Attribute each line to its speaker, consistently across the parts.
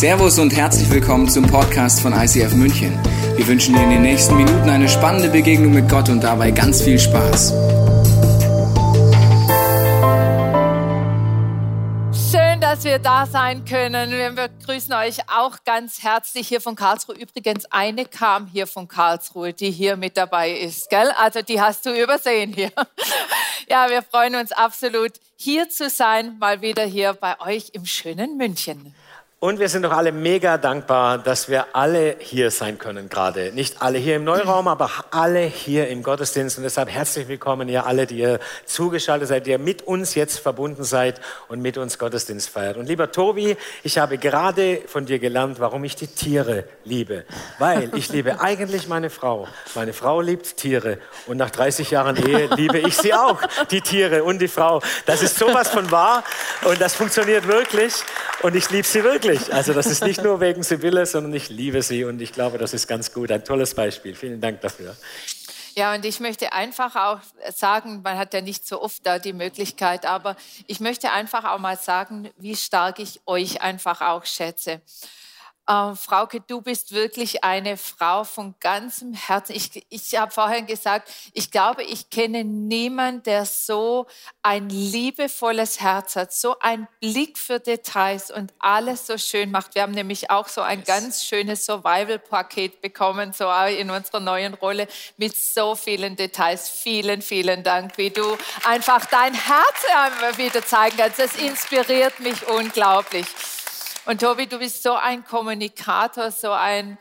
Speaker 1: Servus und herzlich willkommen zum Podcast von ICF München. Wir wünschen dir in den nächsten Minuten eine spannende Begegnung mit Gott und dabei ganz viel Spaß.
Speaker 2: Schön, dass wir da sein können. Wir begrüßen euch auch ganz herzlich hier von Karlsruhe. Übrigens, eine kam hier von Karlsruhe, die hier mit dabei ist, gell? Also die hast du übersehen hier. Ja, wir freuen uns absolut, hier zu sein, mal wieder hier bei euch im schönen München.
Speaker 3: Und wir sind doch alle mega dankbar, dass wir alle hier sein können gerade. Nicht alle hier im Neuraum, aber alle hier im Gottesdienst. Und deshalb herzlich willkommen, ihr alle, die ihr zugeschaltet seid, die ihr mit uns jetzt verbunden seid und mit uns Gottesdienst feiert. Und lieber Tobi, ich habe gerade von dir gelernt, warum ich die Tiere liebe. Weil ich liebe eigentlich meine Frau. Meine Frau liebt Tiere. Und nach 30 Jahren Ehe liebe ich sie auch, die Tiere und die Frau. Das ist sowas von wahr und das funktioniert wirklich. Und ich liebe sie wirklich wirklich. Also das ist nicht nur wegen Sibylle, sondern ich liebe sie und ich glaube, das ist ganz gut. Ein tolles Beispiel. Vielen Dank dafür.
Speaker 2: Ja, und ich möchte einfach auch sagen, man hat ja nicht so oft da die Möglichkeit, aber ich möchte einfach auch mal sagen, wie stark ich euch einfach auch schätze. Äh, Frauke, du bist wirklich eine Frau von ganzem Herzen. Ich, ich habe vorhin gesagt, ich glaube, ich kenne niemanden, der so ein liebevolles Herz hat, so einen Blick für Details und alles so schön macht. Wir haben nämlich auch so ein ganz schönes Survival-Paket bekommen, so in unserer neuen Rolle mit so vielen Details. Vielen, vielen Dank, wie du einfach dein Herz wieder zeigen kannst. Das inspiriert mich unglaublich. Und Tobi, du bist so ein Kommunikator, so ein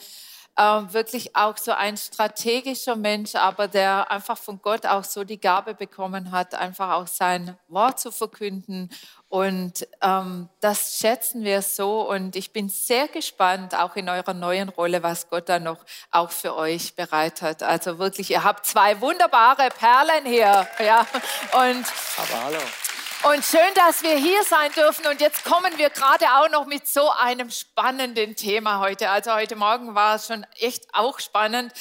Speaker 2: äh, wirklich auch so ein strategischer Mensch, aber der einfach von Gott auch so die Gabe bekommen hat, einfach auch sein Wort zu verkünden. Und ähm, das schätzen wir so. Und ich bin sehr gespannt, auch in eurer neuen Rolle, was Gott da noch auch für euch bereit hat. Also wirklich, ihr habt zwei wunderbare Perlen hier. Ja. Und
Speaker 3: aber hallo.
Speaker 2: Und schön, dass wir hier sein dürfen. Und jetzt kommen wir gerade auch noch mit so einem spannenden Thema heute. Also heute Morgen war es schon echt auch spannend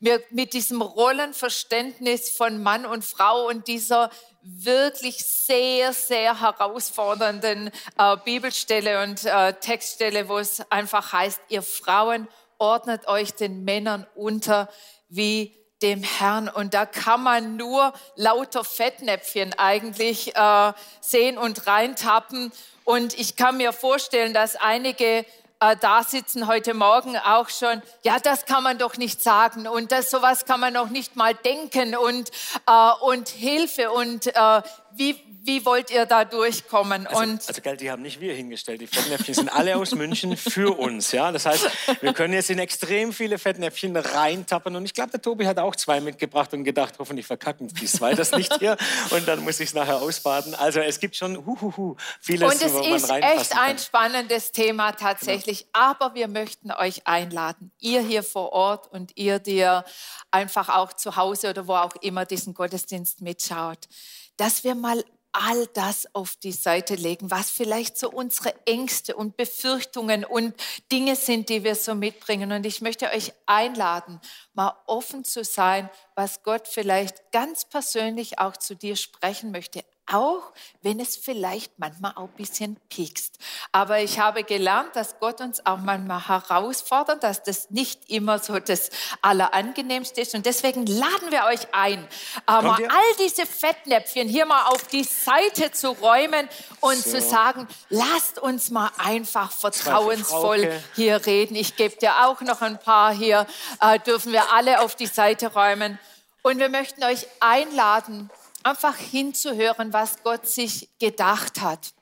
Speaker 2: mit diesem Rollenverständnis von Mann und Frau und dieser wirklich sehr, sehr herausfordernden äh, Bibelstelle und äh, Textstelle, wo es einfach heißt, ihr Frauen ordnet euch den Männern unter wie dem Herrn. Und da kann man nur lauter Fettnäpfchen eigentlich äh, sehen und reintappen. Und ich kann mir vorstellen, dass einige äh, da sitzen heute Morgen auch schon, ja, das kann man doch nicht sagen und das sowas kann man noch nicht mal denken und, äh, und Hilfe und äh, wie, wie wollt ihr da durchkommen?
Speaker 3: Also, und also gell, die haben nicht wir hingestellt. Die Fettnäpfchen sind alle aus München für uns. Ja? Das heißt, wir können jetzt in extrem viele Fettnäpfchen reintappen. Und ich glaube, der Tobi hat auch zwei mitgebracht und gedacht, hoffentlich verkacken die zwei das nicht hier. Und dann muss ich es nachher ausbaden. Also es gibt schon huhuhu, vieles,
Speaker 2: Und es wo man ist echt ein spannendes Thema tatsächlich. Genau. Aber wir möchten euch einladen, ihr hier vor Ort und ihr, dir einfach auch zu Hause oder wo auch immer diesen Gottesdienst mitschaut, dass wir mal all das auf die Seite legen, was vielleicht so unsere Ängste und Befürchtungen und Dinge sind, die wir so mitbringen. Und ich möchte euch einladen, mal offen zu sein, was Gott vielleicht ganz persönlich auch zu dir sprechen möchte auch wenn es vielleicht manchmal auch ein bisschen piekst. Aber ich habe gelernt, dass Gott uns auch manchmal herausfordert, dass das nicht immer so das Allerangenehmste ist. Und deswegen laden wir euch ein, mal all diese Fettnäpfchen hier mal auf die Seite zu räumen und so. zu sagen, lasst uns mal einfach vertrauensvoll hier reden. Ich gebe dir auch noch ein paar hier, äh, dürfen wir alle auf die Seite räumen. Und wir möchten euch einladen, einfach hinzuhören, was Gott sich gedacht hat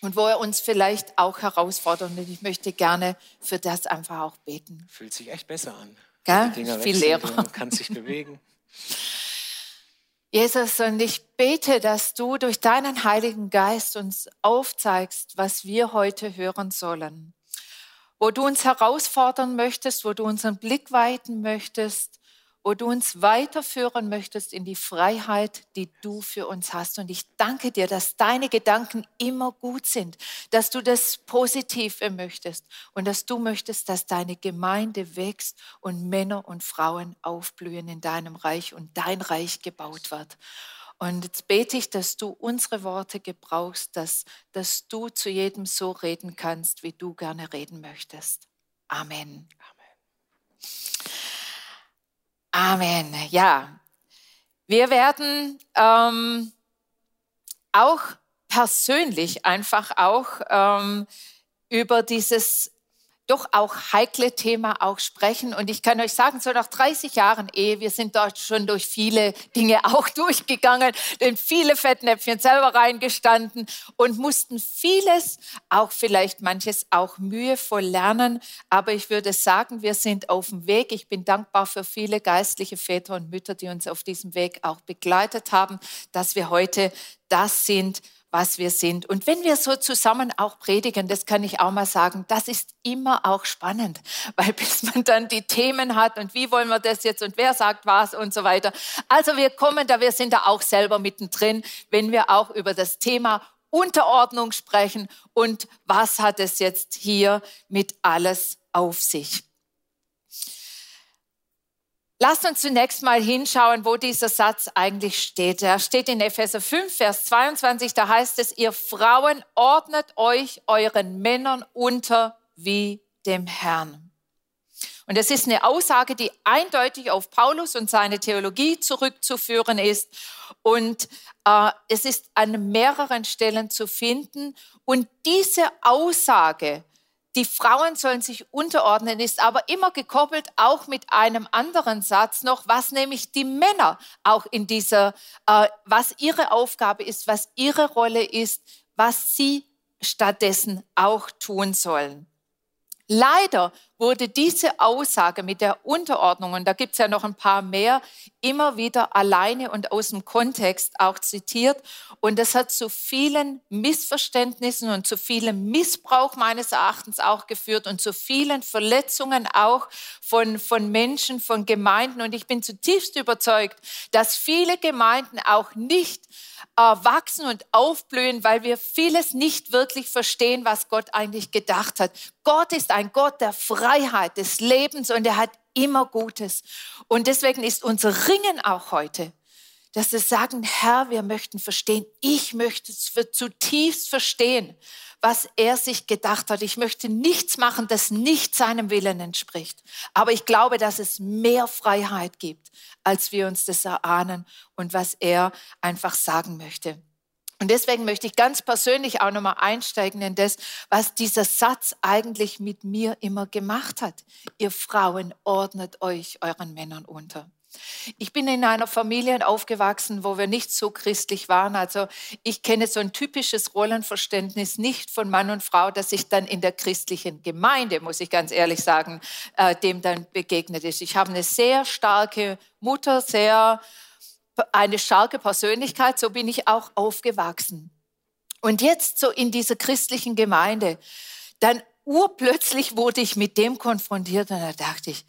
Speaker 2: und wo er uns vielleicht auch herausfordert. Und ich möchte gerne für das einfach auch beten.
Speaker 3: Fühlt sich echt besser an.
Speaker 2: Gell? Viel Lehrer.
Speaker 3: Man kann sich bewegen.
Speaker 2: Jesus, und ich bete, dass du durch deinen Heiligen Geist uns aufzeigst, was wir heute hören sollen. Wo du uns herausfordern möchtest, wo du unseren Blick weiten möchtest wo du uns weiterführen möchtest in die Freiheit, die du für uns hast. Und ich danke dir, dass deine Gedanken immer gut sind, dass du das Positive möchtest und dass du möchtest, dass deine Gemeinde wächst und Männer und Frauen aufblühen in deinem Reich und dein Reich gebaut wird. Und jetzt bete ich, dass du unsere Worte gebrauchst, dass, dass du zu jedem so reden kannst, wie du gerne reden möchtest. Amen. Amen. Amen. Ja, wir werden ähm, auch persönlich einfach auch ähm, über dieses doch auch heikle Thema auch sprechen. Und ich kann euch sagen, so nach 30 Jahren Ehe, wir sind dort schon durch viele Dinge auch durchgegangen, in viele Fettnäpfchen selber reingestanden und mussten vieles, auch vielleicht manches auch mühevoll lernen. Aber ich würde sagen, wir sind auf dem Weg. Ich bin dankbar für viele geistliche Väter und Mütter, die uns auf diesem Weg auch begleitet haben, dass wir heute das sind, was wir sind. Und wenn wir so zusammen auch predigen, das kann ich auch mal sagen, das ist immer auch spannend, weil bis man dann die Themen hat und wie wollen wir das jetzt und wer sagt was und so weiter. Also wir kommen da, wir sind da auch selber mittendrin, wenn wir auch über das Thema Unterordnung sprechen und was hat es jetzt hier mit alles auf sich. Lasst uns zunächst mal hinschauen, wo dieser Satz eigentlich steht. Er steht in Epheser 5, Vers 22, da heißt es, ihr Frauen ordnet euch euren Männern unter wie dem Herrn. Und es ist eine Aussage, die eindeutig auf Paulus und seine Theologie zurückzuführen ist. Und äh, es ist an mehreren Stellen zu finden. Und diese Aussage die Frauen sollen sich unterordnen, ist aber immer gekoppelt auch mit einem anderen Satz noch, was nämlich die Männer auch in dieser, äh, was ihre Aufgabe ist, was ihre Rolle ist, was sie stattdessen auch tun sollen. Leider wurde diese Aussage mit der Unterordnung, und da gibt es ja noch ein paar mehr, immer wieder alleine und aus dem Kontext auch zitiert. Und das hat zu vielen Missverständnissen und zu vielem Missbrauch meines Erachtens auch geführt und zu vielen Verletzungen auch von, von Menschen, von Gemeinden. Und ich bin zutiefst überzeugt, dass viele Gemeinden auch nicht äh, wachsen und aufblühen, weil wir vieles nicht wirklich verstehen, was Gott eigentlich gedacht hat. Gott ist ein Gott der Freiheit, des Lebens und er hat immer Gutes. Und deswegen ist unser Ringen auch heute, dass wir sagen, Herr, wir möchten verstehen, ich möchte zutiefst verstehen, was er sich gedacht hat. Ich möchte nichts machen, das nicht seinem Willen entspricht. Aber ich glaube, dass es mehr Freiheit gibt, als wir uns das erahnen und was er einfach sagen möchte. Und deswegen möchte ich ganz persönlich auch nochmal einsteigen in das, was dieser Satz eigentlich mit mir immer gemacht hat. Ihr Frauen ordnet euch euren Männern unter. Ich bin in einer Familie aufgewachsen, wo wir nicht so christlich waren. Also ich kenne so ein typisches Rollenverständnis nicht von Mann und Frau, dass sich dann in der christlichen Gemeinde, muss ich ganz ehrlich sagen, äh, dem dann begegnet ist. Ich habe eine sehr starke Mutter, sehr eine starke Persönlichkeit, so bin ich auch aufgewachsen. Und jetzt so in dieser christlichen Gemeinde, dann urplötzlich wurde ich mit dem konfrontiert und da dachte ich,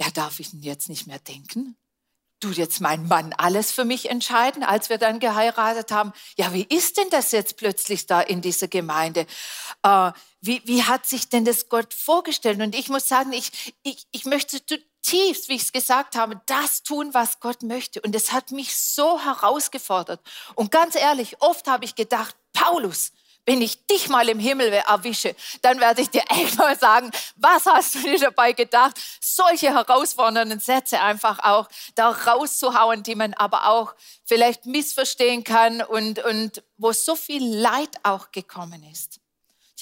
Speaker 2: ja, darf ich denn jetzt nicht mehr denken? tut jetzt mein Mann alles für mich entscheiden, als wir dann geheiratet haben. Ja, wie ist denn das jetzt plötzlich da in dieser Gemeinde? Äh, wie, wie hat sich denn das Gott vorgestellt? Und ich muss sagen, ich, ich, ich möchte zutiefst, wie ich es gesagt habe, das tun, was Gott möchte. Und es hat mich so herausgefordert. Und ganz ehrlich, oft habe ich gedacht, Paulus, wenn ich dich mal im Himmel erwische, dann werde ich dir echt mal sagen, was hast du dir dabei gedacht, solche herausfordernden Sätze einfach auch da rauszuhauen, die man aber auch vielleicht missverstehen kann und, und wo so viel Leid auch gekommen ist.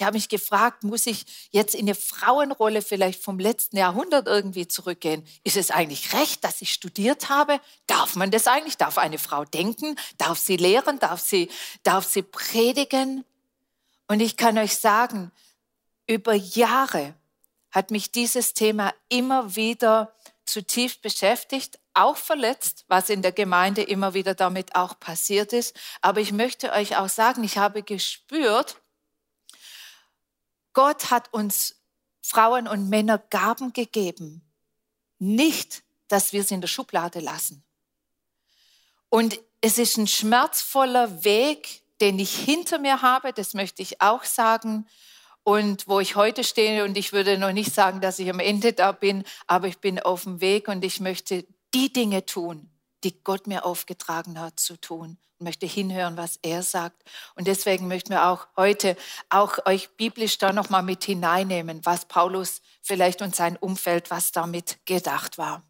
Speaker 2: Ich habe mich gefragt, muss ich jetzt in eine Frauenrolle vielleicht vom letzten Jahrhundert irgendwie zurückgehen? Ist es eigentlich recht, dass ich studiert habe? Darf man das eigentlich? Darf eine Frau denken? Darf sie lehren? Darf sie, darf sie predigen? Und ich kann euch sagen, über Jahre hat mich dieses Thema immer wieder zutiefst beschäftigt, auch verletzt, was in der Gemeinde immer wieder damit auch passiert ist. Aber ich möchte euch auch sagen, ich habe gespürt, Gott hat uns Frauen und Männer Gaben gegeben, nicht, dass wir sie in der Schublade lassen. Und es ist ein schmerzvoller Weg, den ich hinter mir habe, das möchte ich auch sagen. Und wo ich heute stehe, und ich würde noch nicht sagen, dass ich am Ende da bin, aber ich bin auf dem Weg und ich möchte die Dinge tun, die Gott mir aufgetragen hat zu tun. Möchte hinhören, was er sagt. Und deswegen möchten wir auch heute auch euch biblisch da nochmal mit hineinnehmen, was Paulus vielleicht und sein Umfeld, was damit gedacht war.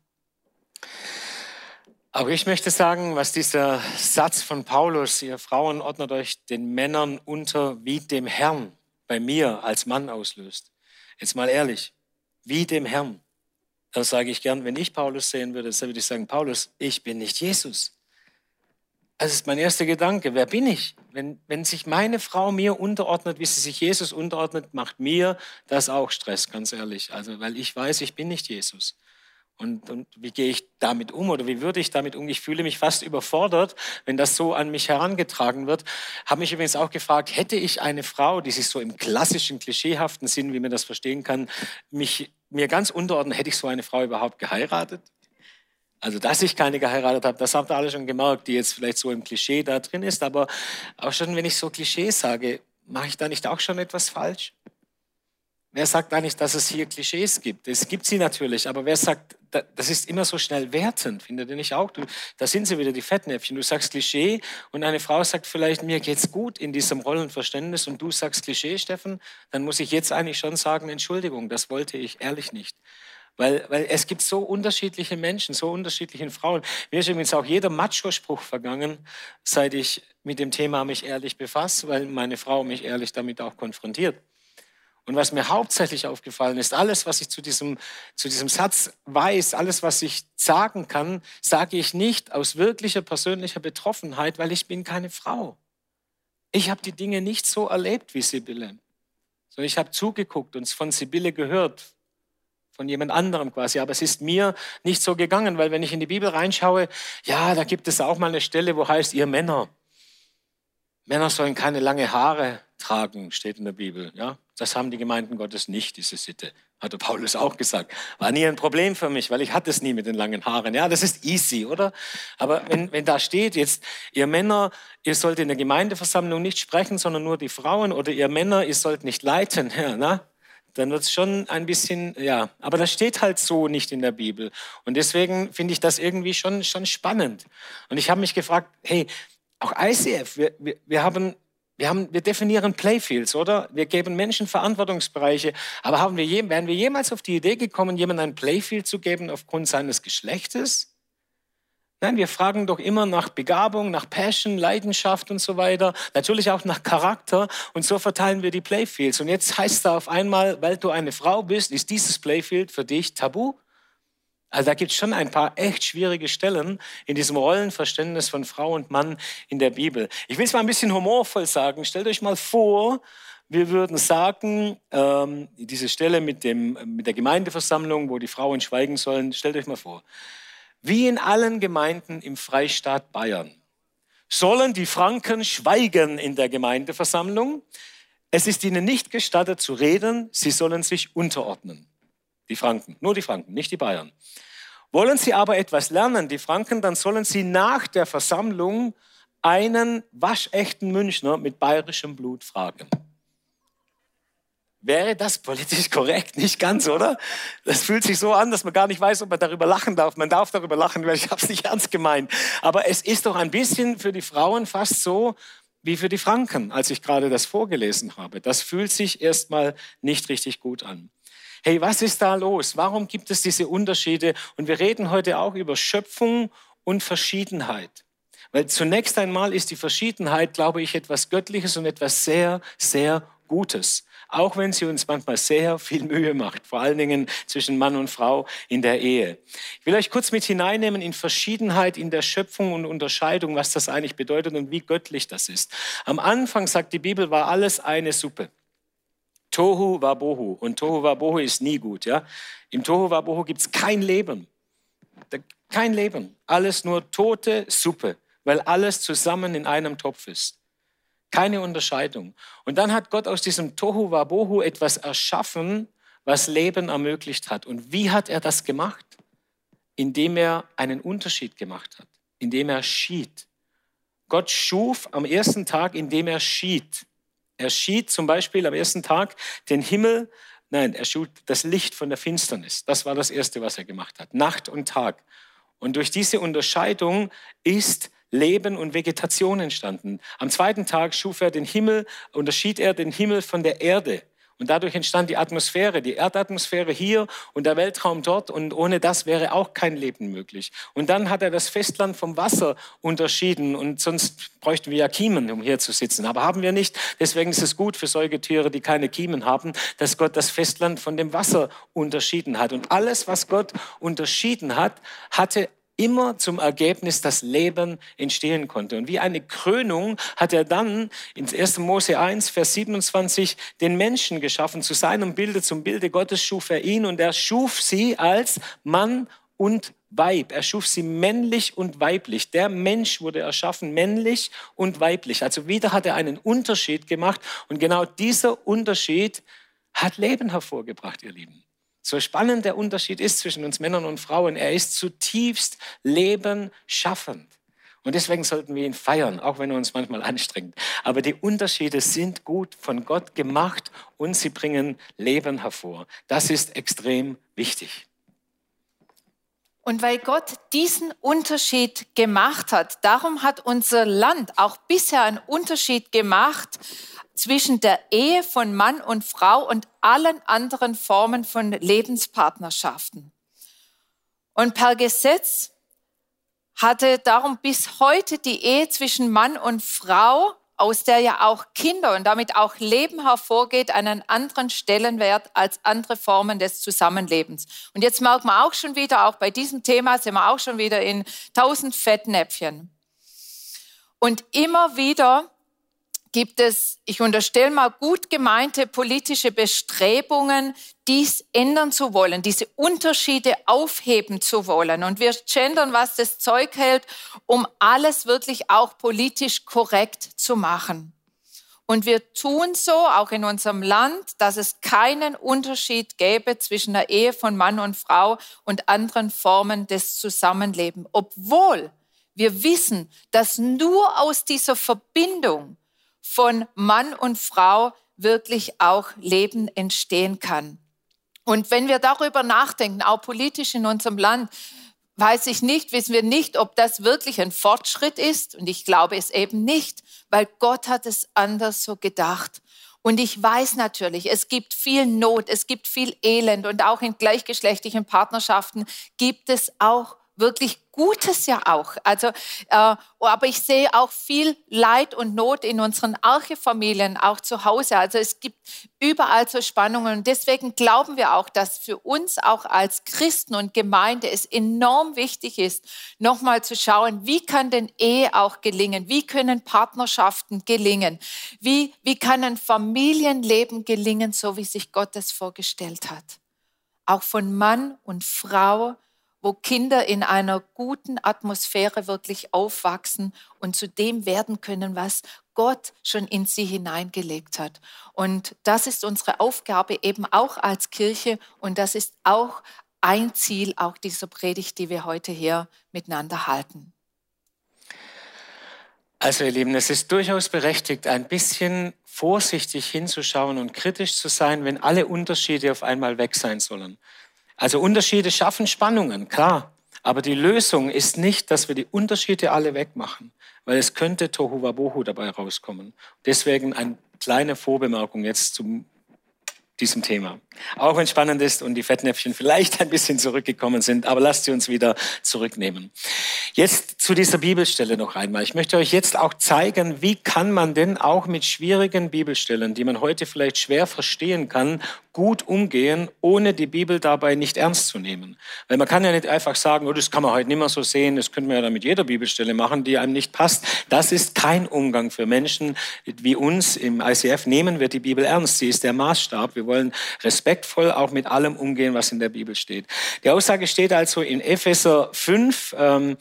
Speaker 3: Auch ich möchte sagen, was dieser Satz von Paulus, ihr Frauen ordnet euch den Männern unter wie dem Herrn, bei mir als Mann auslöst. Jetzt mal ehrlich, wie dem Herrn. Das sage ich gern, wenn ich Paulus sehen würde, dann würde ich sagen, Paulus, ich bin nicht Jesus. Das ist mein erster Gedanke. Wer bin ich? Wenn, wenn sich meine Frau mir unterordnet, wie sie sich Jesus unterordnet, macht mir das auch Stress, ganz ehrlich. Also, weil ich weiß, ich bin nicht Jesus. Und, und, wie gehe ich damit um oder wie würde ich damit um? Ich fühle mich fast überfordert, wenn das so an mich herangetragen wird. Habe mich übrigens auch gefragt, hätte ich eine Frau, die sich so im klassischen, klischeehaften Sinn, wie man das verstehen kann, mich mir ganz unterordnet, hätte ich so eine Frau überhaupt geheiratet? Also, dass ich keine geheiratet habe, das habt ihr alle schon gemerkt, die jetzt vielleicht so im Klischee da drin ist. Aber auch schon, wenn ich so Klischees sage, mache ich da nicht auch schon etwas falsch? Wer sagt eigentlich, dass es hier Klischees gibt? Es gibt sie natürlich, aber wer sagt, das ist immer so schnell wertend, findet ihr nicht auch? Du, da sind sie wieder, die Fettnäpfchen. Du sagst Klischee und eine Frau sagt vielleicht, mir geht's gut in diesem Rollenverständnis und du sagst Klischee, Steffen, dann muss ich jetzt eigentlich schon sagen, Entschuldigung, das wollte ich ehrlich nicht. Weil, weil es gibt so unterschiedliche Menschen, so unterschiedliche Frauen. Mir ist übrigens auch jeder Macho-Spruch vergangen, seit ich mit dem Thema mich ehrlich befasse, weil meine Frau mich ehrlich damit auch konfrontiert. Und was mir hauptsächlich aufgefallen ist, alles, was ich zu diesem, zu diesem Satz weiß, alles, was ich sagen kann, sage ich nicht aus wirklicher persönlicher Betroffenheit, weil ich bin keine Frau. Ich habe die Dinge nicht so erlebt wie Sibylle, sondern ich habe zugeguckt und von Sibylle gehört, von jemand anderem quasi. Aber es ist mir nicht so gegangen, weil wenn ich in die Bibel reinschaue, ja, da gibt es auch mal eine Stelle, wo heißt, ihr Männer, Männer sollen keine lange Haare tragen, steht in der Bibel. Ja, das haben die Gemeinden Gottes nicht, diese Sitte. Hat der Paulus auch gesagt. War nie ein Problem für mich, weil ich hatte es nie mit den langen Haaren. Ja, das ist easy, oder? Aber wenn, wenn da steht jetzt, ihr Männer, ihr sollt in der Gemeindeversammlung nicht sprechen, sondern nur die Frauen, oder ihr Männer, ihr sollt nicht leiten, ja, na? Dann wird es schon ein bisschen, ja, aber das steht halt so nicht in der Bibel. Und deswegen finde ich das irgendwie schon, schon spannend. Und ich habe mich gefragt, hey, auch ICF, wir, wir, wir haben wir, haben, wir definieren Playfields, oder? Wir geben Menschen Verantwortungsbereiche. Aber haben wir je, wären wir jemals auf die Idee gekommen, jemandem ein Playfield zu geben aufgrund seines Geschlechtes? Nein, wir fragen doch immer nach Begabung, nach Passion, Leidenschaft und so weiter. Natürlich auch nach Charakter. Und so verteilen wir die Playfields. Und jetzt heißt da auf einmal, weil du eine Frau bist, ist dieses Playfield für dich tabu? Also da gibt es schon ein paar echt schwierige Stellen in diesem Rollenverständnis von Frau und Mann in der Bibel. Ich will es mal ein bisschen humorvoll sagen. Stellt euch mal vor, wir würden sagen, ähm, diese Stelle mit, dem, mit der Gemeindeversammlung, wo die Frauen schweigen sollen, stellt euch mal vor, wie in allen Gemeinden im Freistaat Bayern sollen die Franken schweigen in der Gemeindeversammlung. Es ist ihnen nicht gestattet zu reden, sie sollen sich unterordnen. Die Franken, nur die Franken, nicht die Bayern. Wollen Sie aber etwas lernen, die Franken, dann sollen Sie nach der Versammlung einen waschechten Münchner mit bayerischem Blut fragen. Wäre das politisch korrekt? Nicht ganz, oder? Das fühlt sich so an, dass man gar nicht weiß, ob man darüber lachen darf. Man darf darüber lachen, weil ich habe es nicht ernst gemeint. Aber es ist doch ein bisschen für die Frauen fast so wie für die Franken, als ich gerade das vorgelesen habe. Das fühlt sich erstmal nicht richtig gut an. Hey, was ist da los? Warum gibt es diese Unterschiede? Und wir reden heute auch über Schöpfung und Verschiedenheit. Weil zunächst einmal ist die Verschiedenheit, glaube ich, etwas Göttliches und etwas sehr, sehr Gutes. Auch wenn sie uns manchmal sehr viel Mühe macht, vor allen Dingen zwischen Mann und Frau in der Ehe. Ich will euch kurz mit hineinnehmen in Verschiedenheit in der Schöpfung und Unterscheidung, was das eigentlich bedeutet und wie göttlich das ist. Am Anfang sagt die Bibel, war alles eine Suppe. Tohu Wabohu. Und Tohu Wabohu ist nie gut. Ja? Im Tohu Wabohu gibt es kein Leben. Kein Leben. Alles nur tote Suppe, weil alles zusammen in einem Topf ist. Keine Unterscheidung. Und dann hat Gott aus diesem Tohu Wabohu etwas erschaffen, was Leben ermöglicht hat. Und wie hat er das gemacht? Indem er einen Unterschied gemacht hat, indem er schied. Gott schuf am ersten Tag, indem er schied. Er schied zum Beispiel am ersten Tag den Himmel, nein, er schuf das Licht von der Finsternis. Das war das Erste, was er gemacht hat. Nacht und Tag. Und durch diese Unterscheidung ist Leben und Vegetation entstanden. Am zweiten Tag schuf er den Himmel, unterschied er den Himmel von der Erde. Und dadurch entstand die Atmosphäre, die Erdatmosphäre hier und der Weltraum dort. Und ohne das wäre auch kein Leben möglich. Und dann hat er das Festland vom Wasser unterschieden. Und sonst bräuchten wir ja Kiemen, um hier zu sitzen. Aber haben wir nicht. Deswegen ist es gut für Säugetiere, die keine Kiemen haben, dass Gott das Festland von dem Wasser unterschieden hat. Und alles, was Gott unterschieden hat, hatte immer zum Ergebnis, dass Leben entstehen konnte. Und wie eine Krönung hat er dann in 1. Mose 1, Vers 27 den Menschen geschaffen. Zu seinem Bilde, zum Bilde Gottes schuf er ihn und er schuf sie als Mann und Weib. Er schuf sie männlich und weiblich. Der Mensch wurde erschaffen männlich und weiblich. Also wieder hat er einen Unterschied gemacht und genau dieser Unterschied hat Leben hervorgebracht, ihr Lieben. So spannend der Unterschied ist zwischen uns Männern und Frauen, er ist zutiefst lebenschaffend. Und deswegen sollten wir ihn feiern, auch wenn er uns manchmal anstrengt. Aber die Unterschiede sind gut von Gott gemacht und sie bringen Leben hervor. Das ist extrem wichtig.
Speaker 2: Und weil Gott diesen Unterschied gemacht hat, darum hat unser Land auch bisher einen Unterschied gemacht zwischen der Ehe von Mann und Frau und allen anderen Formen von Lebenspartnerschaften. Und per Gesetz hatte darum bis heute die Ehe zwischen Mann und Frau, aus der ja auch Kinder und damit auch Leben hervorgeht, einen anderen Stellenwert als andere Formen des Zusammenlebens. Und jetzt merkt man auch schon wieder, auch bei diesem Thema sind wir auch schon wieder in tausend Fettnäpfchen. Und immer wieder gibt es, ich unterstelle mal, gut gemeinte politische Bestrebungen, dies ändern zu wollen, diese Unterschiede aufheben zu wollen. Und wir gendern, was das Zeug hält, um alles wirklich auch politisch korrekt zu machen. Und wir tun so auch in unserem Land, dass es keinen Unterschied gäbe zwischen der Ehe von Mann und Frau und anderen Formen des Zusammenlebens, obwohl wir wissen, dass nur aus dieser Verbindung von Mann und Frau wirklich auch Leben entstehen kann. Und wenn wir darüber nachdenken, auch politisch in unserem Land, weiß ich nicht, wissen wir nicht, ob das wirklich ein Fortschritt ist. Und ich glaube es eben nicht, weil Gott hat es anders so gedacht. Und ich weiß natürlich, es gibt viel Not, es gibt viel Elend und auch in gleichgeschlechtlichen Partnerschaften gibt es auch wirklich Gutes ja auch. Also, äh, aber ich sehe auch viel Leid und Not in unseren Archefamilien, auch zu Hause. Also es gibt überall so Spannungen. Und deswegen glauben wir auch, dass für uns auch als Christen und Gemeinde es enorm wichtig ist, nochmal zu schauen, wie kann denn Ehe auch gelingen? Wie können Partnerschaften gelingen? Wie, wie kann ein Familienleben gelingen, so wie sich Gott es vorgestellt hat? Auch von Mann und Frau wo Kinder in einer guten Atmosphäre wirklich aufwachsen und zu dem werden können, was Gott schon in sie hineingelegt hat. Und das ist unsere Aufgabe eben auch als Kirche und das ist auch ein Ziel auch dieser Predigt, die wir heute hier miteinander halten.
Speaker 3: Also ihr Lieben, es ist durchaus berechtigt, ein bisschen vorsichtig hinzuschauen und kritisch zu sein, wenn alle Unterschiede auf einmal weg sein sollen. Also Unterschiede schaffen Spannungen, klar. Aber die Lösung ist nicht, dass wir die Unterschiede alle wegmachen, weil es könnte Tohu Wabohu dabei rauskommen. Deswegen eine kleine Vorbemerkung jetzt zum diesem Thema. Auch wenn es spannend ist und die Fettnäpfchen vielleicht ein bisschen zurückgekommen sind, aber lasst sie uns wieder zurücknehmen. Jetzt zu dieser Bibelstelle noch einmal. Ich möchte euch jetzt auch zeigen, wie kann man denn auch mit schwierigen Bibelstellen, die man heute vielleicht schwer verstehen kann, gut umgehen, ohne die Bibel dabei nicht ernst zu nehmen. Weil man kann ja nicht einfach sagen, oh, das kann man heute nicht mehr so sehen, das können wir ja dann mit jeder Bibelstelle machen, die einem nicht passt. Das ist kein Umgang für Menschen wie uns. Im ICF nehmen wir die Bibel ernst. Sie ist der Maßstab. Wir wollen respektvoll auch mit allem umgehen, was in der Bibel steht. Die Aussage steht also in Epheser 5, ähm,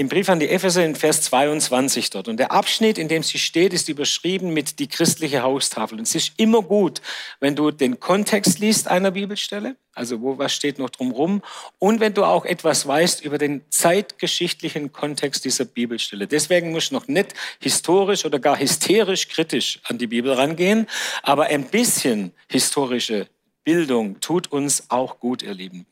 Speaker 3: im Brief an die Epheser in Vers 22 dort. Und der Abschnitt, in dem sie steht, ist überschrieben mit die christliche Haustafel. Und es ist immer gut, wenn du den Kontext liest einer Bibelstelle, also wo was steht noch drumherum, und wenn du auch etwas weißt über den zeitgeschichtlichen Kontext dieser Bibelstelle. Deswegen musst du noch nicht historisch oder gar hysterisch kritisch an die Bibel rangehen, aber ein bisschen historische Bildung tut uns auch gut, ihr Lieben.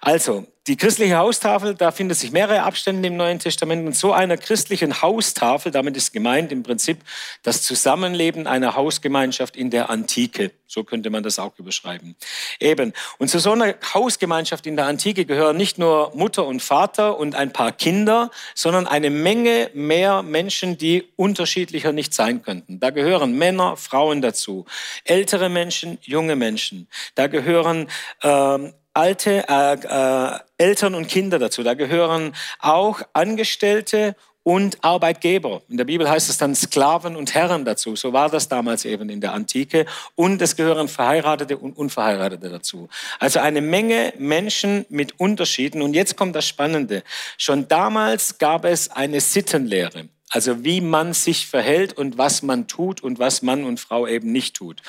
Speaker 3: Also, die christliche Haustafel, da findet sich mehrere Abstände im Neuen Testament. Und so einer christlichen Haustafel, damit ist gemeint im Prinzip das Zusammenleben einer Hausgemeinschaft in der Antike. So könnte man das auch überschreiben. Eben. Und zu so einer Hausgemeinschaft in der Antike gehören nicht nur Mutter und Vater und ein paar Kinder, sondern eine Menge mehr Menschen, die unterschiedlicher nicht sein könnten. Da gehören Männer, Frauen dazu, ältere Menschen, junge Menschen. Da gehören ähm, alte äh, äh, Eltern und Kinder dazu. Da gehören auch Angestellte und Arbeitgeber. In der Bibel heißt es dann Sklaven und Herren dazu. So war das damals eben in der Antike. Und es gehören Verheiratete und Unverheiratete dazu. Also eine Menge Menschen mit Unterschieden. Und jetzt kommt das Spannende. Schon damals gab es eine Sittenlehre. Also wie man sich verhält und was man tut und was Mann und Frau eben nicht tut.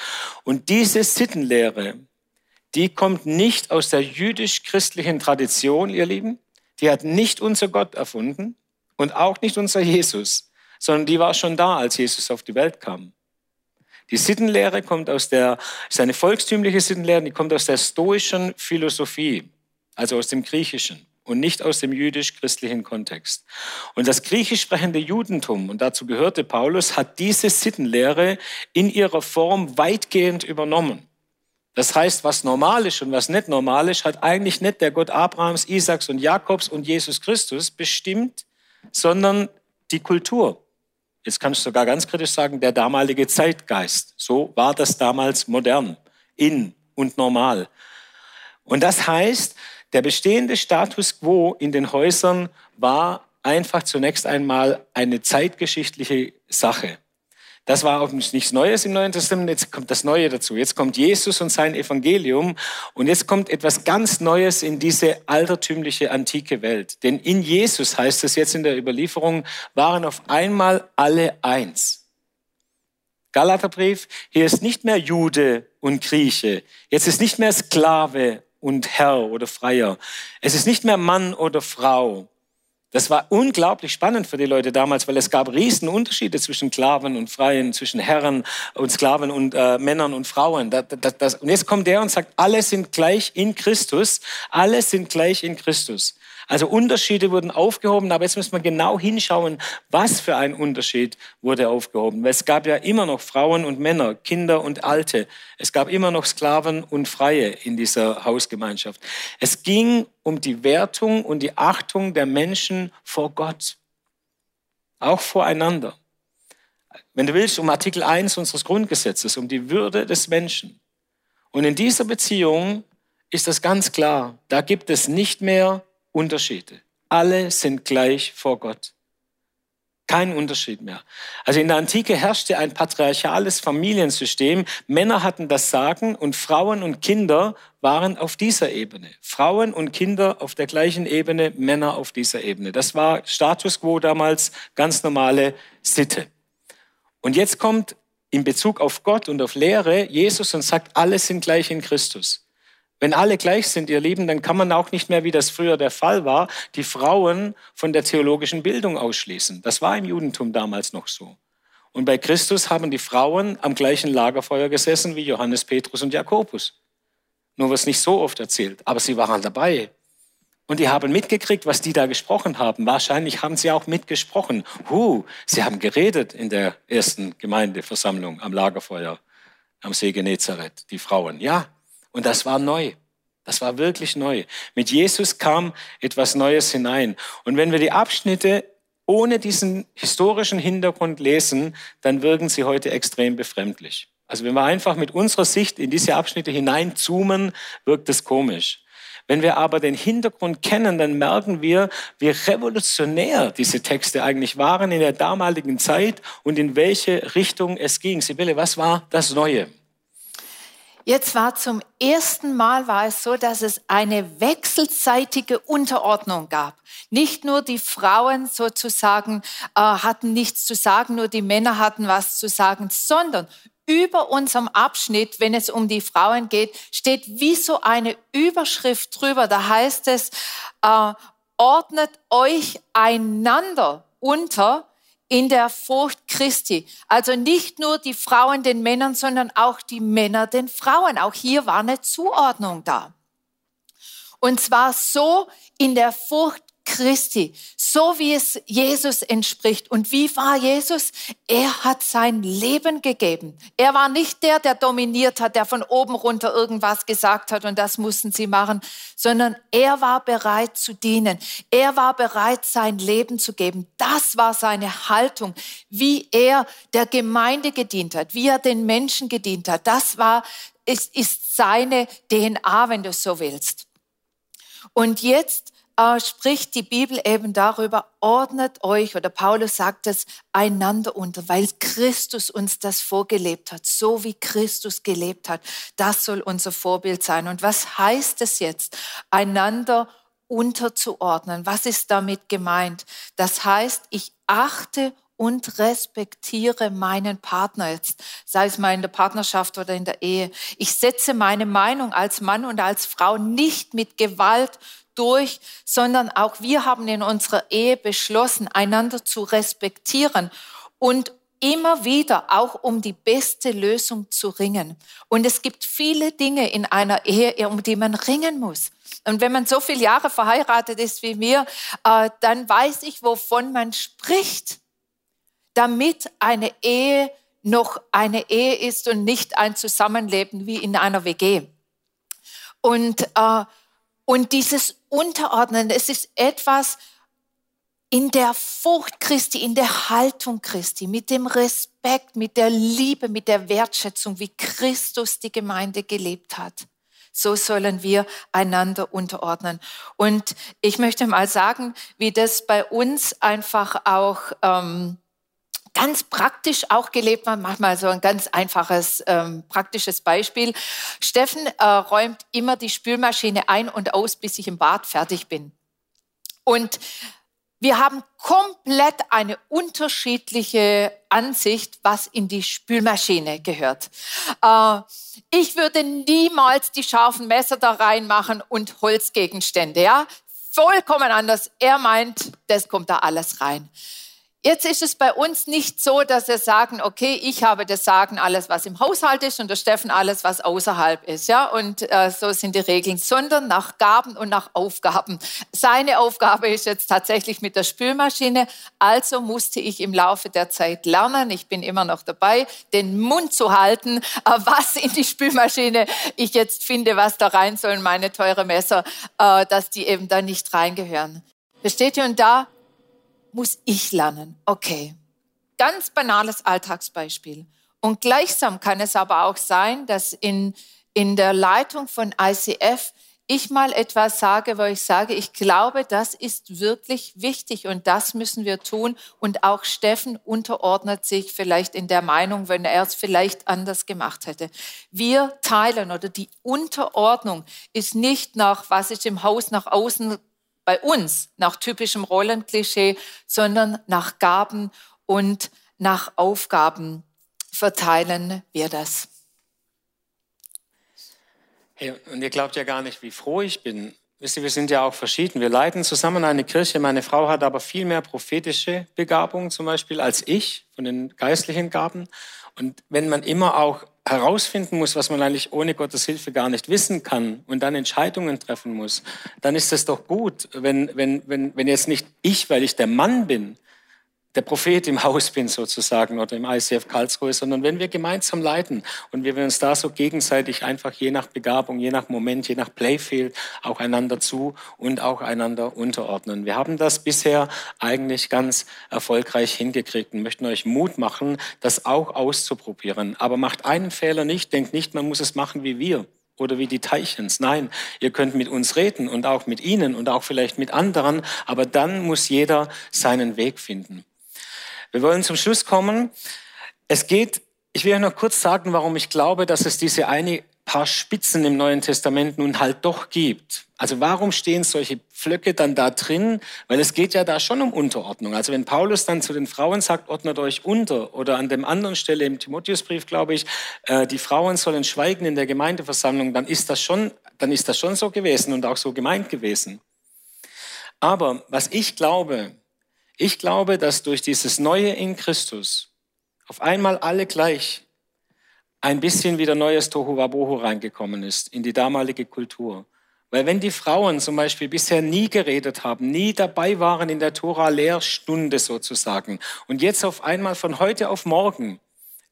Speaker 3: Und diese Sittenlehre, die kommt nicht aus der jüdisch-christlichen Tradition, ihr Lieben. Die hat nicht unser Gott erfunden und auch nicht unser Jesus, sondern die war schon da, als Jesus auf die Welt kam. Die Sittenlehre kommt aus der, ist eine volkstümliche Sittenlehre, die kommt aus der stoischen Philosophie, also aus dem Griechischen und nicht aus dem jüdisch-christlichen Kontext. Und das griechisch sprechende Judentum, und dazu gehörte Paulus, hat diese Sittenlehre in ihrer Form weitgehend übernommen. Das heißt, was normal ist und was nicht normal ist, hat eigentlich nicht der Gott Abrahams, Isaaks und Jakobs und Jesus Christus bestimmt, sondern die Kultur. Jetzt kann ich sogar ganz kritisch sagen, der damalige Zeitgeist. So war das damals modern, in und normal. Und das heißt, der bestehende Status quo in den Häusern war einfach zunächst einmal eine zeitgeschichtliche Sache. Das war auch nichts Neues im Neuen Testament. Jetzt kommt das Neue dazu. Jetzt kommt Jesus und sein Evangelium. Und jetzt kommt etwas ganz Neues in diese altertümliche antike Welt. Denn in Jesus heißt es jetzt in der Überlieferung, waren auf einmal alle eins. Galaterbrief, hier ist nicht mehr Jude und Grieche. Jetzt ist nicht mehr Sklave und Herr oder Freier. Es ist nicht mehr Mann oder Frau. Das war unglaublich spannend für die Leute damals, weil es gab riesen Unterschiede zwischen Sklaven und Freien, zwischen Herren und Sklaven und äh, Männern und Frauen. Das, das, das, und jetzt kommt der und sagt, alle sind gleich in Christus. Alle sind gleich in Christus. Also Unterschiede wurden aufgehoben, aber jetzt müssen wir genau hinschauen, was für ein Unterschied wurde aufgehoben. Weil es gab ja immer noch Frauen und Männer, Kinder und Alte. Es gab immer noch Sklaven und Freie in dieser Hausgemeinschaft. Es ging um die Wertung und die Achtung der Menschen vor Gott, auch voreinander. Wenn du willst, um Artikel 1 unseres Grundgesetzes, um die Würde des Menschen. Und in dieser Beziehung ist das ganz klar. Da gibt es nicht mehr Unterschiede. Alle sind gleich vor Gott. Kein Unterschied mehr. Also in der Antike herrschte ein patriarchales Familiensystem. Männer hatten das Sagen und Frauen und Kinder waren auf dieser Ebene. Frauen und Kinder auf der gleichen Ebene, Männer auf dieser Ebene. Das war Status quo damals, ganz normale Sitte. Und jetzt kommt in Bezug auf Gott und auf Lehre Jesus und sagt, alle sind gleich in Christus. Wenn alle gleich sind, ihr Lieben, dann kann man auch nicht mehr, wie das früher der Fall war, die Frauen von der theologischen Bildung ausschließen. Das war im Judentum damals noch so. Und bei Christus haben die Frauen am gleichen Lagerfeuer gesessen wie Johannes, Petrus und Jakobus. Nur was nicht so oft erzählt, aber sie waren dabei. Und die haben mitgekriegt, was die da gesprochen haben. Wahrscheinlich haben sie auch mitgesprochen. Huh, sie haben geredet in der ersten Gemeindeversammlung am Lagerfeuer am See Genezareth, die Frauen. Ja, und das war neu. Das war wirklich neu. Mit Jesus kam etwas Neues hinein. Und wenn wir die Abschnitte ohne diesen historischen Hintergrund lesen, dann wirken sie heute extrem befremdlich. Also wenn wir einfach mit unserer Sicht in diese Abschnitte hineinzoomen, wirkt es komisch. Wenn wir aber den Hintergrund kennen, dann merken wir, wie revolutionär diese Texte eigentlich waren in der damaligen Zeit und in welche Richtung es ging. Sibylle, was war das Neue?
Speaker 2: Jetzt war zum ersten Mal war es so, dass es eine wechselseitige Unterordnung gab. Nicht nur die Frauen sozusagen äh, hatten nichts zu sagen, nur die Männer hatten was zu sagen, sondern über unserem Abschnitt, wenn es um die Frauen geht, steht wie so eine Überschrift drüber. Da heißt es, äh, ordnet euch einander unter, in der Furcht Christi. Also nicht nur die Frauen den Männern, sondern auch die Männer den Frauen. Auch hier war eine Zuordnung da. Und zwar so in der Furcht Christi, so wie es Jesus entspricht. Und wie war Jesus? Er hat sein Leben gegeben. Er war nicht der, der dominiert hat, der von oben runter irgendwas gesagt hat und das mussten sie machen, sondern er war bereit zu dienen. Er war bereit, sein Leben zu geben. Das war seine Haltung, wie er der Gemeinde gedient hat, wie er den Menschen gedient hat. Das war, ist, ist seine DNA, wenn du so willst. Und jetzt äh, spricht die Bibel eben darüber, ordnet euch, oder Paulus sagt es, einander unter, weil Christus uns das vorgelebt hat, so wie Christus gelebt hat. Das soll unser Vorbild sein. Und was heißt es jetzt, einander unterzuordnen? Was ist damit gemeint? Das heißt, ich achte und respektiere meinen Partner jetzt, sei es mal in der Partnerschaft oder in der Ehe. Ich setze meine Meinung als Mann und als Frau nicht mit Gewalt durch, sondern auch wir haben in unserer Ehe beschlossen, einander zu respektieren und immer wieder auch um die beste Lösung zu ringen. Und es gibt viele Dinge in einer Ehe, um die man ringen muss. Und wenn man so viele Jahre verheiratet ist wie mir, äh, dann weiß ich, wovon man spricht, damit eine Ehe noch eine Ehe ist und nicht ein Zusammenleben wie in einer WG. Und, äh, und dieses Unterordnen, es ist etwas in der Furcht Christi, in der Haltung Christi, mit dem Respekt, mit der Liebe, mit der Wertschätzung, wie Christus die Gemeinde gelebt hat. So sollen wir einander unterordnen. Und ich möchte mal sagen, wie das bei uns einfach auch ähm, ganz praktisch auch gelebt wird. Mach mal so ein ganz einfaches, ähm, praktisches Beispiel. Steffen äh, räumt immer die Spülmaschine ein und aus, bis ich im Bad fertig bin. Und wir haben komplett eine unterschiedliche Ansicht, was in die Spülmaschine gehört. Äh, ich würde niemals die scharfen Messer da reinmachen und Holzgegenstände, ja? Vollkommen anders. Er meint, das kommt da alles rein. Jetzt ist es bei uns nicht so, dass wir sagen, okay, ich habe das Sagen, alles, was im Haushalt ist und der Steffen alles, was außerhalb ist. Ja, und äh, so sind die Regeln, sondern nach Gaben und nach Aufgaben. Seine Aufgabe ist jetzt tatsächlich mit der Spülmaschine. Also musste ich im Laufe der Zeit lernen, ich bin immer noch dabei, den Mund zu halten, äh, was in die Spülmaschine ich jetzt finde, was da rein sollen, meine teure Messer, äh, dass die eben da nicht reingehören. Versteht ihr? Und da muss ich lernen. Okay, ganz banales Alltagsbeispiel. Und gleichsam kann es aber auch sein, dass in, in der Leitung von ICF ich mal etwas sage, wo ich sage, ich glaube, das ist wirklich wichtig und das müssen wir tun. Und auch Steffen unterordnet sich vielleicht in der Meinung, wenn er es vielleicht anders gemacht hätte. Wir teilen oder die Unterordnung ist nicht nach, was ist im Haus nach außen bei uns nach typischem Rollenklischee, sondern nach Gaben und nach Aufgaben verteilen wir das.
Speaker 3: Hey, und ihr glaubt ja gar nicht, wie froh ich bin. Wisst ihr, wir sind ja auch verschieden. Wir leiten zusammen eine Kirche. Meine Frau hat aber viel mehr prophetische Begabung zum Beispiel als ich von den geistlichen Gaben. Und wenn man immer auch herausfinden muss, was man eigentlich ohne Gottes Hilfe gar nicht wissen kann und dann Entscheidungen treffen muss, dann ist es doch gut, wenn, wenn, wenn, wenn jetzt nicht ich, weil ich der Mann bin, der Prophet im Haus bin sozusagen oder im ICF Karlsruhe, sondern wenn wir gemeinsam leiten und wir uns da so gegenseitig einfach je nach Begabung, je nach Moment, je nach Playfield auch einander zu und auch einander unterordnen. Wir haben das bisher eigentlich ganz erfolgreich hingekriegt und möchten euch Mut machen, das auch auszuprobieren. Aber macht einen Fehler nicht, denkt nicht, man muss es machen wie wir oder wie die Teichens. Nein, ihr könnt mit uns reden und auch mit ihnen und auch vielleicht mit anderen, aber dann muss jeder seinen Weg finden. Wir wollen zum Schluss kommen. Es geht, ich will noch kurz sagen, warum ich glaube, dass es diese eine paar Spitzen im Neuen Testament nun halt doch gibt. Also warum stehen solche Pflöcke dann da drin? Weil es geht ja da schon um Unterordnung. Also wenn Paulus dann zu den Frauen sagt, ordnet euch unter, oder an dem anderen Stelle im Timotheusbrief, glaube ich, äh, die Frauen sollen schweigen in der Gemeindeversammlung, dann ist das schon, dann ist das schon so gewesen und auch so gemeint gewesen. Aber was ich glaube, ich glaube, dass durch dieses Neue in Christus auf einmal alle gleich ein bisschen wieder neues Tohuwabohu reingekommen ist in die damalige Kultur. Weil wenn die Frauen zum Beispiel bisher nie geredet haben, nie dabei waren in der Tora-Lehrstunde sozusagen und jetzt auf einmal von heute auf morgen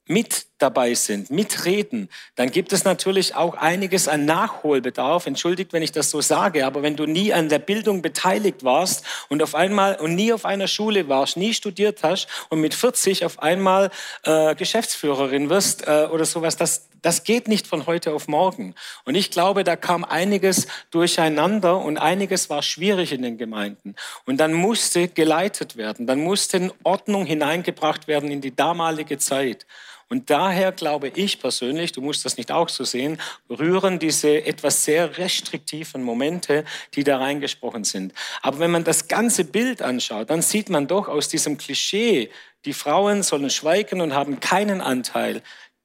Speaker 3: mit dabei sind, mitreden, dann gibt es natürlich auch einiges an Nachholbedarf. Entschuldigt, wenn ich das so sage, aber wenn du nie an der Bildung beteiligt warst und auf einmal und nie auf einer Schule warst, nie studiert hast und mit 40 auf einmal äh, Geschäftsführerin wirst äh, oder sowas, das, das geht nicht von heute auf morgen. Und ich glaube, da kam einiges durcheinander und einiges war schwierig in den Gemeinden. Und dann musste geleitet werden, dann musste Ordnung hineingebracht werden in die damalige Zeit. Und daher glaube ich persönlich, du musst das nicht auch so sehen, rühren diese etwas sehr restriktiven Momente, die da reingesprochen sind. Aber wenn man das ganze Bild anschaut, dann sieht man doch aus diesem Klischee, die Frauen sollen schweigen und haben keinen Anteil,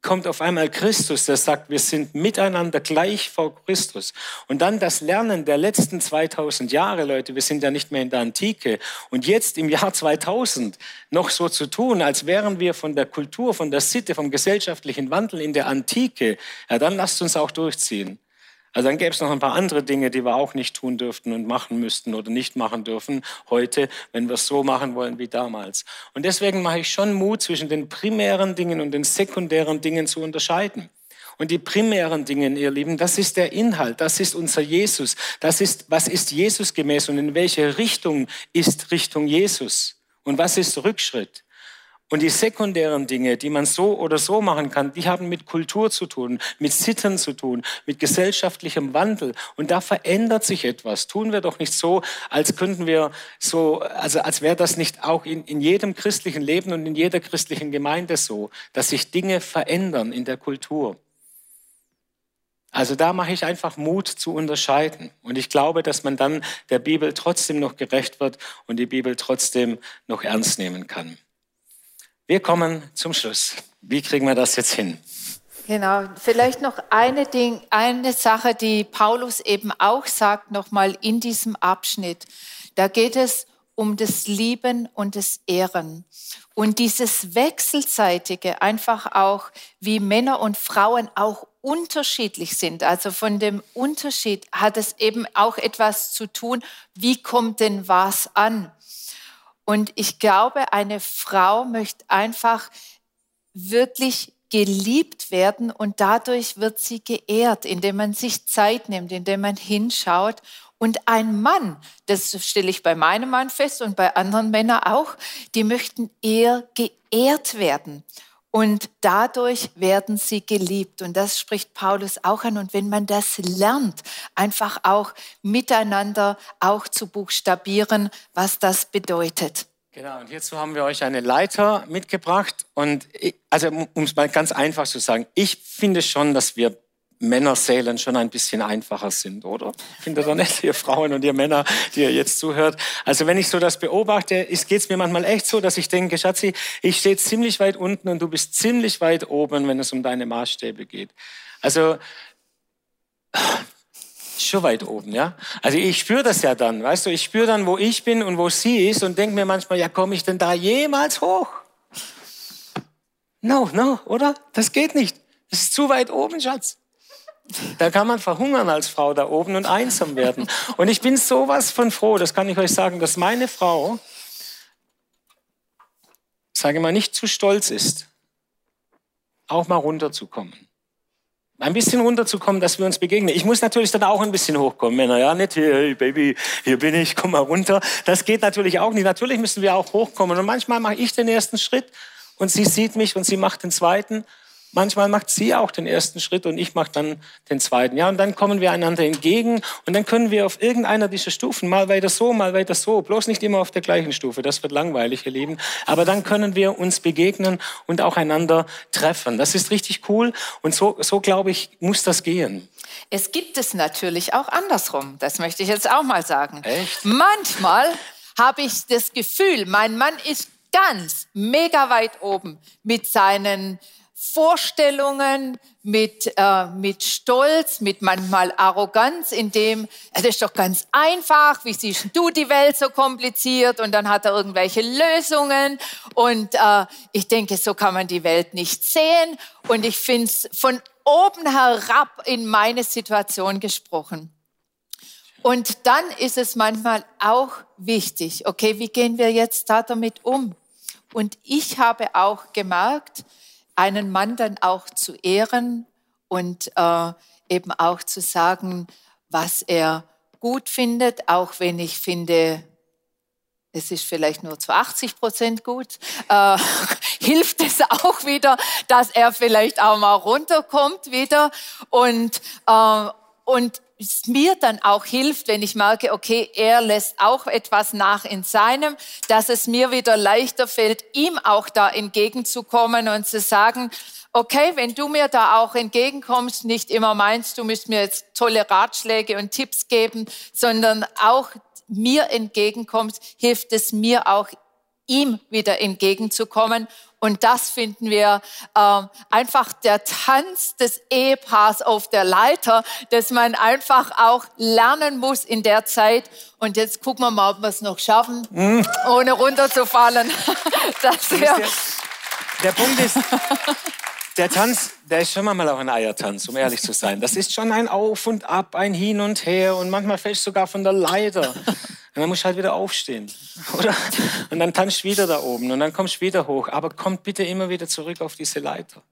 Speaker 3: kommt auf einmal Christus, der sagt, wir sind miteinander gleich vor Christus. Und dann das Lernen der letzten 2000 Jahre, Leute, wir sind ja nicht mehr in der Antike. Und jetzt im Jahr 2000 noch so zu tun, als wären wir von der Kultur, von der Sitte, vom gesellschaftlichen Wandel in der Antike, ja, dann lasst uns auch durchziehen. Also dann gäbe es noch ein paar andere Dinge, die wir auch nicht tun dürften und machen müssten oder nicht machen dürfen heute, wenn wir es so machen wollen wie damals. Und deswegen mache ich schon Mut, zwischen den primären Dingen und den sekundären Dingen zu unterscheiden. Und die primären Dinge, ihr Lieben, das ist der Inhalt, das ist unser Jesus, das ist, was ist Jesus gemäß und in welche Richtung ist Richtung Jesus und was ist Rückschritt. Und die sekundären Dinge, die man so oder so machen kann, die haben mit Kultur zu tun, mit Sitten zu tun, mit gesellschaftlichem Wandel. Und da verändert sich etwas. Tun wir doch nicht so, als könnten wir so, also als wäre das nicht auch in, in jedem christlichen Leben und in jeder christlichen Gemeinde so, dass sich Dinge verändern in der Kultur. Also da mache ich einfach Mut zu unterscheiden. Und ich glaube, dass man dann der Bibel trotzdem noch gerecht wird und die Bibel trotzdem noch ernst nehmen kann. Wir kommen zum Schluss. Wie kriegen wir das jetzt hin?
Speaker 2: Genau, vielleicht noch eine, Ding, eine Sache, die Paulus eben auch sagt, nochmal in diesem Abschnitt. Da geht es um das Lieben und das Ehren. Und dieses Wechselseitige, einfach auch, wie Männer und Frauen auch unterschiedlich sind. Also von dem Unterschied hat es eben auch etwas zu tun, wie kommt denn was an? Und ich glaube, eine Frau möchte einfach wirklich geliebt werden und dadurch wird sie geehrt, indem man sich Zeit nimmt, indem man hinschaut. Und ein Mann, das stelle ich bei meinem Mann fest und bei anderen Männern auch, die möchten eher geehrt werden. Und dadurch werden sie geliebt. Und das spricht Paulus auch an. Und wenn man das lernt, einfach auch miteinander auch zu buchstabieren, was das bedeutet.
Speaker 3: Genau, und hierzu haben wir euch eine Leiter mitgebracht. Und ich, also um es mal ganz einfach zu sagen, ich finde schon, dass wir Männersälen schon ein bisschen einfacher sind, oder? Findet ihr nicht, ihr Frauen und ihr Männer, die ihr jetzt zuhört? Also wenn ich so das beobachte, geht es mir manchmal echt so, dass ich denke, Schatzi, ich stehe ziemlich weit unten und du bist ziemlich weit oben, wenn es um deine Maßstäbe geht. Also schon weit oben, ja. Also ich spüre das ja dann, weißt du, ich spüre dann, wo ich bin und wo sie ist und denke mir manchmal, ja, komme ich denn da jemals hoch? No, no, oder? Das geht nicht. Das ist zu weit oben, Schatz. Da kann man verhungern als Frau da oben und einsam werden. Und ich bin sowas von froh, das kann ich euch sagen, dass meine Frau, sage mal, nicht zu stolz ist, auch mal runterzukommen. Ein bisschen runterzukommen, dass wir uns begegnen. Ich muss natürlich dann auch ein bisschen hochkommen, Männer, ja, nicht hier, hey Baby, hier bin ich, komm mal runter. Das geht natürlich auch nicht. Natürlich müssen wir auch hochkommen. Und manchmal mache ich den ersten Schritt und sie sieht mich und sie macht den zweiten. Manchmal macht sie auch den ersten Schritt und ich mache dann den zweiten. Ja, und dann kommen wir einander entgegen und dann können wir auf irgendeiner dieser Stufen mal weiter so, mal weiter so, bloß nicht immer auf der gleichen Stufe. Das wird langweilig, ihr Lieben. Aber dann können wir uns begegnen und auch einander treffen. Das ist richtig cool und so, so glaube ich, muss das gehen.
Speaker 2: Es gibt es natürlich auch andersrum. Das möchte ich jetzt auch mal sagen.
Speaker 3: Echt?
Speaker 2: Manchmal habe ich das Gefühl, mein Mann ist ganz mega weit oben mit seinen Vorstellungen, mit, äh, mit Stolz, mit manchmal Arroganz, in dem, es ist doch ganz einfach, wie siehst du die Welt so kompliziert? Und dann hat er irgendwelche Lösungen. Und äh, ich denke, so kann man die Welt nicht sehen. Und ich finde es von oben herab in meine Situation gesprochen. Und dann ist es manchmal auch wichtig, okay, wie gehen wir jetzt da damit um? Und ich habe auch gemerkt, einen Mann dann auch zu ehren und äh, eben auch zu sagen, was er gut findet, auch wenn ich finde, es ist vielleicht nur zu 80 Prozent gut, äh, hilft es auch wieder, dass er vielleicht auch mal runterkommt wieder. Und, äh, und es mir dann auch hilft, wenn ich merke, okay, er lässt auch etwas nach in seinem, dass es mir wieder leichter fällt, ihm auch da entgegenzukommen und zu sagen, okay, wenn du mir da auch entgegenkommst, nicht immer meinst, du müsst mir jetzt tolle Ratschläge und Tipps geben, sondern auch mir entgegenkommst, hilft es mir auch, ihm wieder entgegenzukommen. Und das finden wir äh, einfach der Tanz des Ehepaars auf der Leiter, dass man einfach auch lernen muss in der Zeit. Und jetzt gucken wir mal, ob wir es noch schaffen, mm. ohne runterzufallen.
Speaker 3: der, der Punkt ist, der Tanz, der ist schon mal auch ein Eiertanz, um ehrlich zu sein. Das ist schon ein Auf und Ab, ein Hin und Her und manchmal fällst du sogar von der Leiter. Und dann musst du halt wieder aufstehen, oder? Und dann tanzt du wieder da oben und dann kommst du wieder hoch. Aber kommt bitte immer wieder zurück auf diese Leiter.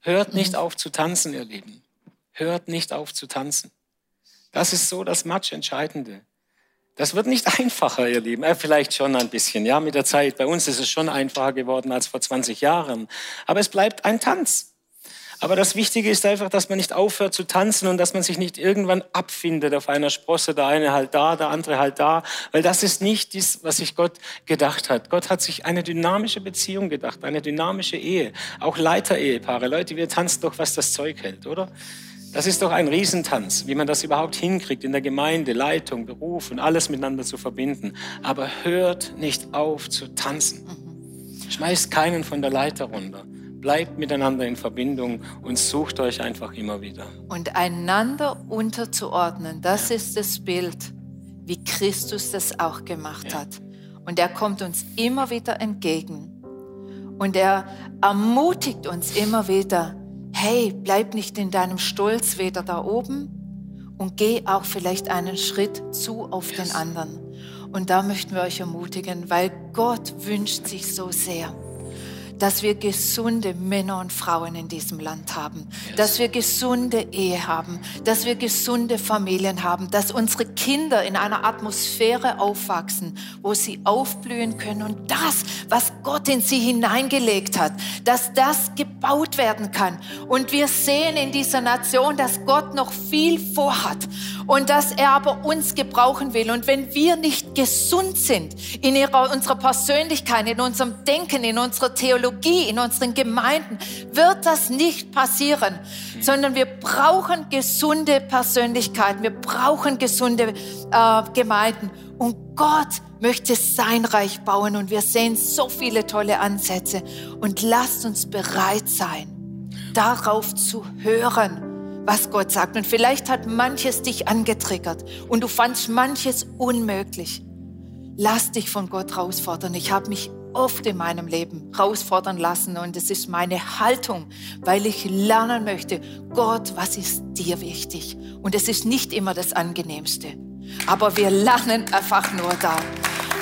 Speaker 3: Hört nicht auf zu tanzen, ihr Lieben. Hört nicht auf zu tanzen. Das ist so das Matsch Entscheidende. Das wird nicht einfacher, ihr Lieben. Äh, vielleicht schon ein bisschen, ja, mit der Zeit. Bei uns ist es schon einfacher geworden als vor 20 Jahren. Aber es bleibt ein Tanz. Aber das Wichtige ist einfach, dass man nicht aufhört zu tanzen und dass man sich nicht irgendwann abfindet auf einer Sprosse, der eine halt da, der andere halt da, weil das ist nicht das, was sich Gott gedacht hat. Gott hat sich eine dynamische Beziehung gedacht, eine dynamische Ehe, auch Leiter-Ehepaare. Leute, wir tanzen doch, was das Zeug hält, oder? Das ist doch ein Riesentanz, wie man das überhaupt hinkriegt, in der Gemeinde, Leitung, Beruf und alles miteinander zu verbinden. Aber hört nicht auf zu tanzen. Schmeißt keinen von der Leiter runter. Bleibt miteinander in Verbindung und sucht euch einfach immer wieder.
Speaker 2: Und einander unterzuordnen, das ist das Bild, wie Christus das auch gemacht ja. hat. Und er kommt uns immer wieder entgegen. Und er ermutigt uns immer wieder, hey, bleib nicht in deinem Stolz weder da oben und geh auch vielleicht einen Schritt zu auf yes. den anderen. Und da möchten wir euch ermutigen, weil Gott wünscht sich so sehr dass wir gesunde Männer und Frauen in diesem Land haben, dass wir gesunde Ehe haben, dass wir gesunde Familien haben, dass unsere Kinder in einer Atmosphäre aufwachsen, wo sie aufblühen können und das, was Gott in sie hineingelegt hat, dass das gebaut werden kann. Und wir sehen in dieser Nation, dass Gott noch viel vorhat und dass er aber uns gebrauchen will. Und wenn wir nicht gesund sind in ihrer, unserer Persönlichkeit, in unserem Denken, in unserer Theologie, in unseren Gemeinden wird das nicht passieren, sondern wir brauchen gesunde Persönlichkeiten, wir brauchen gesunde äh, Gemeinden. Und Gott möchte sein Reich bauen und wir sehen so viele tolle Ansätze. Und lasst uns bereit sein, darauf zu hören, was Gott sagt. Und vielleicht hat manches dich angetriggert und du fandst manches unmöglich. Lass dich von Gott herausfordern. Ich habe mich oft in meinem Leben herausfordern lassen und es ist meine Haltung, weil ich lernen möchte, Gott, was ist dir wichtig? Und es ist nicht immer das Angenehmste, aber wir lernen einfach nur da.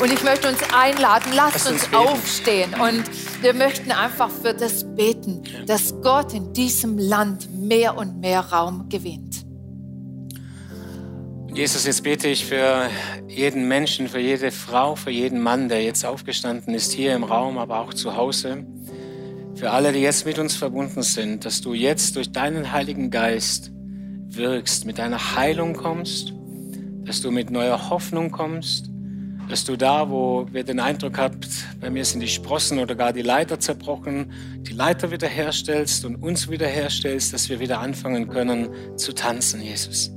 Speaker 2: Und ich möchte uns einladen, lasst uns, uns aufstehen und wir möchten einfach für das beten, dass Gott in diesem Land mehr und mehr Raum gewinnt.
Speaker 3: Jesus, jetzt bete ich für jeden Menschen, für jede Frau, für jeden Mann, der jetzt aufgestanden ist, hier im Raum, aber auch zu Hause. Für alle, die jetzt mit uns verbunden sind, dass du jetzt durch deinen Heiligen Geist wirkst, mit deiner Heilung kommst, dass du mit neuer Hoffnung kommst, dass du da, wo wir den Eindruck habt, bei mir sind die Sprossen oder gar die Leiter zerbrochen, die Leiter wiederherstellst und uns wiederherstellst, dass wir wieder anfangen können zu tanzen, Jesus.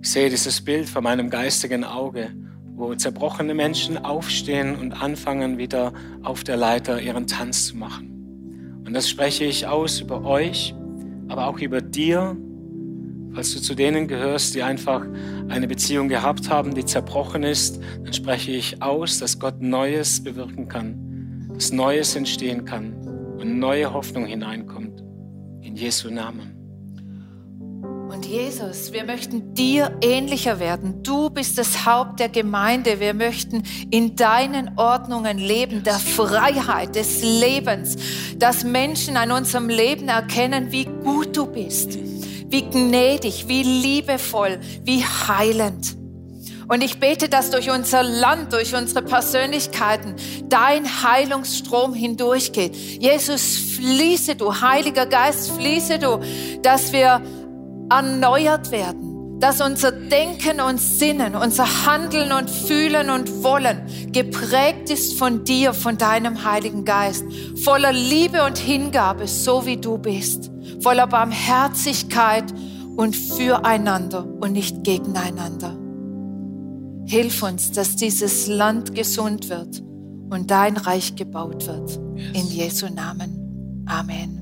Speaker 3: Ich sehe dieses Bild vor meinem geistigen Auge, wo zerbrochene Menschen aufstehen und anfangen wieder auf der Leiter ihren Tanz zu machen. Und das spreche ich aus über euch, aber auch über dir, falls du zu denen gehörst, die einfach eine Beziehung gehabt haben, die zerbrochen ist, dann spreche ich aus, dass Gott Neues bewirken kann, dass Neues entstehen kann und neue Hoffnung hineinkommt. In Jesu Namen.
Speaker 2: Und Jesus, wir möchten dir ähnlicher werden. Du bist das Haupt der Gemeinde. Wir möchten in deinen Ordnungen leben, der Freiheit, des Lebens, dass Menschen an unserem Leben erkennen, wie gut du bist, wie gnädig, wie liebevoll, wie heilend. Und ich bete, dass durch unser Land, durch unsere Persönlichkeiten dein Heilungsstrom hindurchgeht. Jesus, fließe du, Heiliger Geist, fließe du, dass wir erneuert werden, dass unser Denken und Sinnen, unser Handeln und Fühlen und Wollen geprägt ist von dir, von deinem Heiligen Geist, voller Liebe und Hingabe, so wie du bist, voller Barmherzigkeit und füreinander und nicht gegeneinander. Hilf uns, dass dieses Land gesund wird und dein Reich gebaut wird. In Jesu Namen. Amen.